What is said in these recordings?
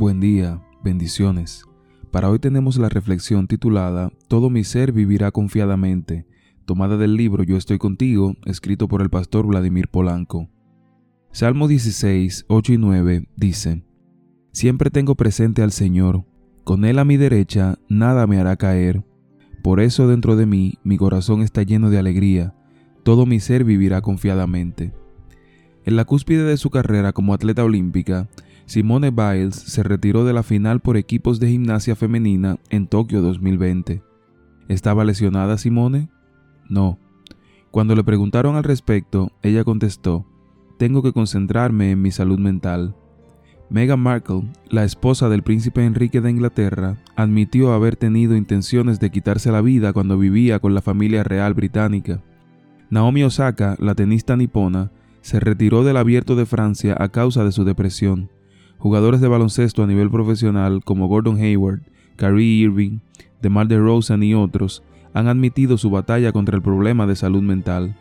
Buen día, bendiciones. Para hoy tenemos la reflexión titulada Todo mi ser vivirá confiadamente, tomada del libro Yo estoy contigo, escrito por el pastor Vladimir Polanco. Salmo 16, 8 y 9 dice, Siempre tengo presente al Señor, con Él a mi derecha nada me hará caer. Por eso dentro de mí mi corazón está lleno de alegría, todo mi ser vivirá confiadamente. En la cúspide de su carrera como atleta olímpica, Simone Biles se retiró de la final por equipos de gimnasia femenina en Tokio 2020. ¿Estaba lesionada Simone? No. Cuando le preguntaron al respecto, ella contestó, tengo que concentrarme en mi salud mental. Meghan Markle, la esposa del príncipe Enrique de Inglaterra, admitió haber tenido intenciones de quitarse la vida cuando vivía con la familia real británica. Naomi Osaka, la tenista nipona, se retiró del abierto de Francia a causa de su depresión. Jugadores de baloncesto a nivel profesional como Gordon Hayward, Kyrie Irving, DeMar DeRozan y otros han admitido su batalla contra el problema de salud mental.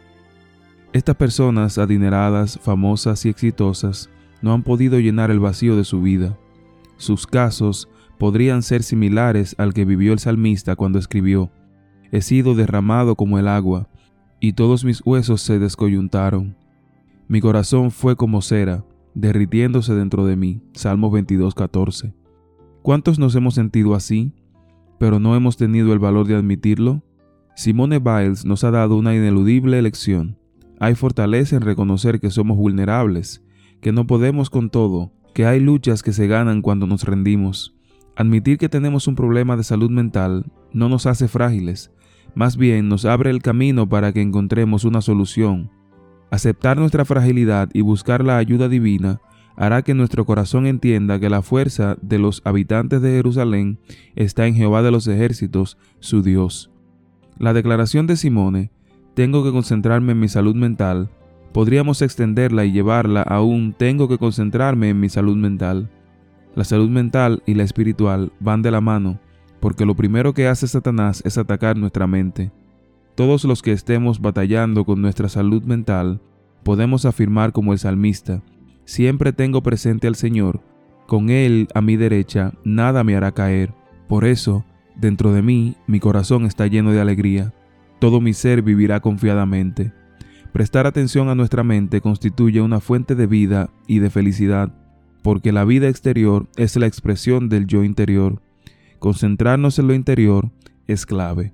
Estas personas adineradas, famosas y exitosas no han podido llenar el vacío de su vida. Sus casos podrían ser similares al que vivió el salmista cuando escribió, He sido derramado como el agua, y todos mis huesos se descoyuntaron. Mi corazón fue como cera, derritiéndose dentro de mí. Salmo 22:14. ¿Cuántos nos hemos sentido así, pero no hemos tenido el valor de admitirlo? Simone Biles nos ha dado una ineludible lección. Hay fortaleza en reconocer que somos vulnerables, que no podemos con todo, que hay luchas que se ganan cuando nos rendimos. Admitir que tenemos un problema de salud mental no nos hace frágiles, más bien nos abre el camino para que encontremos una solución, Aceptar nuestra fragilidad y buscar la ayuda divina hará que nuestro corazón entienda que la fuerza de los habitantes de Jerusalén está en Jehová de los ejércitos, su Dios. La declaración de Simone, tengo que concentrarme en mi salud mental, podríamos extenderla y llevarla a un tengo que concentrarme en mi salud mental. La salud mental y la espiritual van de la mano, porque lo primero que hace Satanás es atacar nuestra mente. Todos los que estemos batallando con nuestra salud mental, podemos afirmar como el salmista, siempre tengo presente al Señor, con Él a mi derecha nada me hará caer. Por eso, dentro de mí, mi corazón está lleno de alegría, todo mi ser vivirá confiadamente. Prestar atención a nuestra mente constituye una fuente de vida y de felicidad, porque la vida exterior es la expresión del yo interior. Concentrarnos en lo interior es clave.